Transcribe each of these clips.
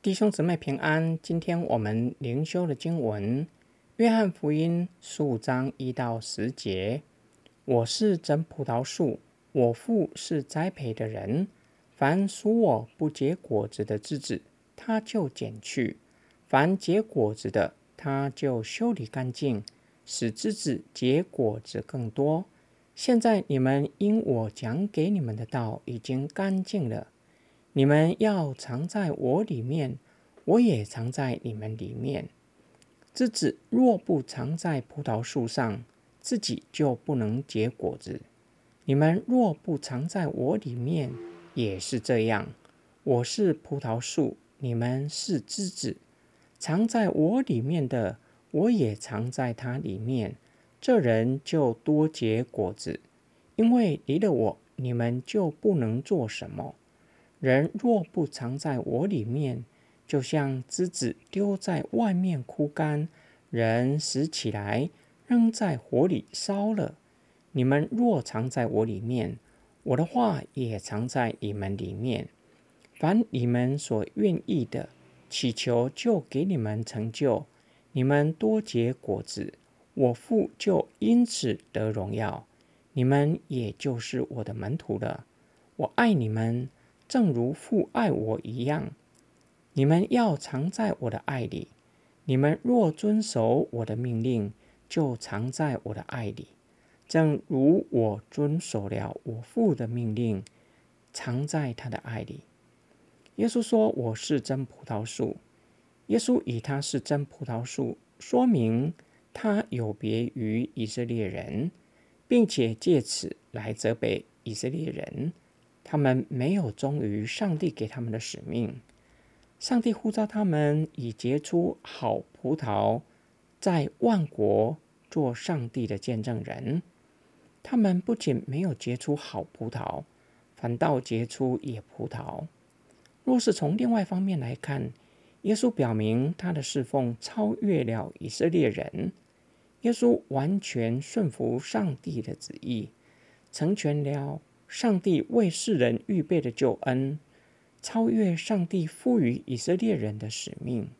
弟兄姊妹平安，今天我们灵修的经文《约翰福音》十五章一到十节。我是真葡萄树，我父是栽培的人。凡属我不结果子的枝子，他就剪去；凡结果子的，他就修理干净，使枝子结果子更多。现在你们因我讲给你们的道已经干净了。你们要藏在我里面，我也藏在你们里面。枝子若不藏在葡萄树上，自己就不能结果子。你们若不藏在我里面，也是这样。我是葡萄树，你们是枝子。藏在我里面的，我也藏在它里面。这人就多结果子，因为离了我，你们就不能做什么。人若不藏在我里面，就像枝子丢在外面枯干，人拾起来扔在火里烧了。你们若藏在我里面，我的话也藏在你们里面。凡你们所愿意的，祈求就给你们成就。你们多结果子，我父就因此得荣耀。你们也就是我的门徒了。我爱你们。正如父爱我一样，你们要藏在我的爱里。你们若遵守我的命令，就藏在我的爱里。正如我遵守了我父的命令，藏在他的爱里。耶稣说：“我是真葡萄树。”耶稣以他是真葡萄树，说明他有别于以色列人，并且借此来责备以色列人。他们没有忠于上帝给他们的使命。上帝呼召他们以结出好葡萄，在万国做上帝的见证人。他们不仅没有结出好葡萄，反倒结出野葡萄。若是从另外方面来看，耶稣表明他的侍奉超越了以色列人。耶稣完全顺服上帝的旨意，成全了。上帝为世人预备的救恩，超越上帝赋予以色列人的使命。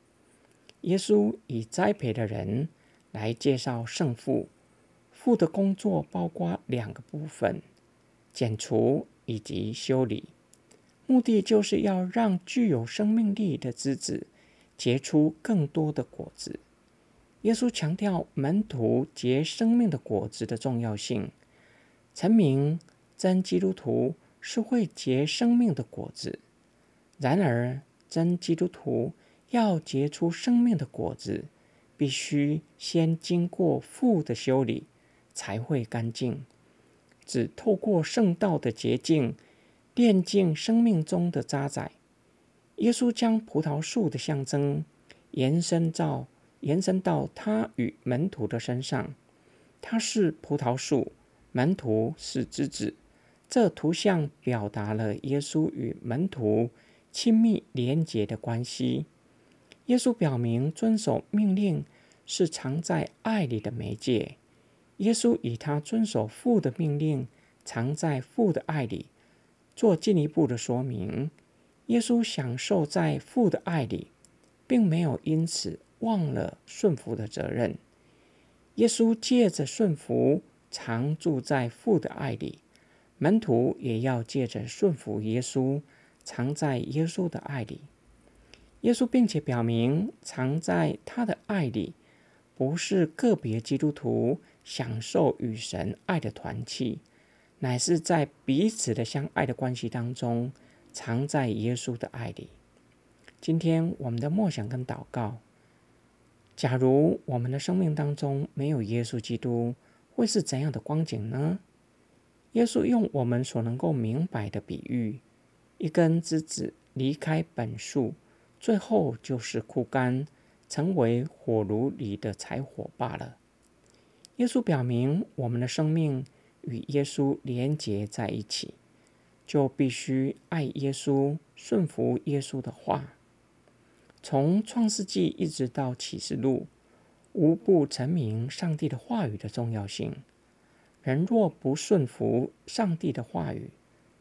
耶稣以栽培的人来介绍圣父，父的工作包括两个部分：剪除以及修理。目的就是要让具有生命力的枝子结出更多的果子。耶稣强调门徒结生命的果子的重要性，成名。真基督徒是会结生命的果子，然而真基督徒要结出生命的果子，必须先经过父的修理，才会干净。只透过圣道的洁净，炼净生命中的渣滓。耶稣将葡萄树的象征延伸到延伸到他与门徒的身上，他是葡萄树，门徒是枝子。这图像表达了耶稣与门徒亲密连结的关系。耶稣表明遵守命令是藏在爱里的媒介。耶稣以他遵守父的命令，藏在父的爱里，做进一步的说明。耶稣享受在父的爱里，并没有因此忘了顺服的责任。耶稣借着顺服，常住在父的爱里。门徒也要借着顺服耶稣，藏在耶稣的爱里。耶稣并且表明，藏在他的爱里，不是个别基督徒享受与神爱的团契，乃是在彼此的相爱的关系当中，藏在耶稣的爱里。今天我们的默想跟祷告：假如我们的生命当中没有耶稣基督，会是怎样的光景呢？耶稣用我们所能够明白的比喻：一根枝子离开本树，最后就是枯干，成为火炉里的柴火罢了。耶稣表明，我们的生命与耶稣连结在一起，就必须爱耶稣，顺服耶稣的话。从创世纪一直到启示录，无不阐明上帝的话语的重要性。人若不顺服上帝的话语，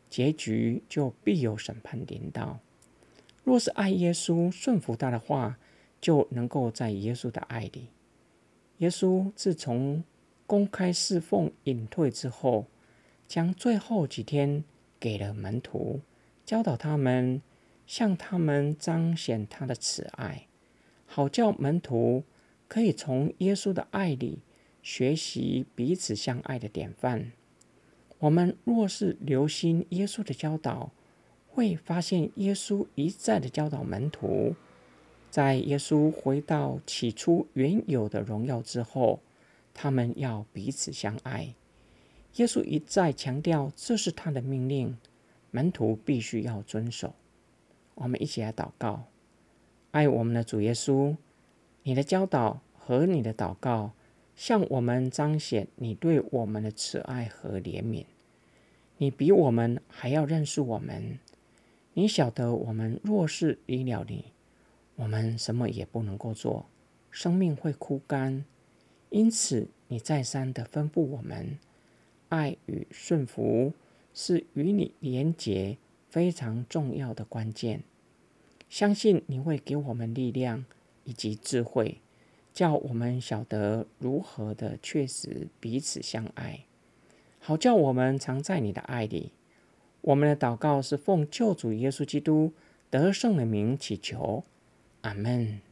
结局就必有审判临到。若是爱耶稣、顺服他的话，就能够在耶稣的爱里。耶稣自从公开侍奉隐退之后，将最后几天给了门徒，教导他们，向他们彰显他的慈爱，好叫门徒可以从耶稣的爱里学习彼此相爱的典范。我们若是留心耶稣的教导，会发现，耶稣一再的教导门徒，在耶稣回到起初原有的荣耀之后，他们要彼此相爱。耶稣一再强调，这是他的命令，门徒必须要遵守。我们一起来祷告：爱我们的主耶稣，你的教导和你的祷告，向我们彰显你对我们的慈爱和怜悯。你比我们还要认识我们。你晓得，我们若是离了你，我们什么也不能够做，生命会枯干。因此，你再三的吩咐我们，爱与顺服是与你连结非常重要的关键。相信你会给我们力量以及智慧，叫我们晓得如何的确实彼此相爱，好叫我们常在你的爱里。我们的祷告是奉救主耶稣基督得胜的名祈求，阿门。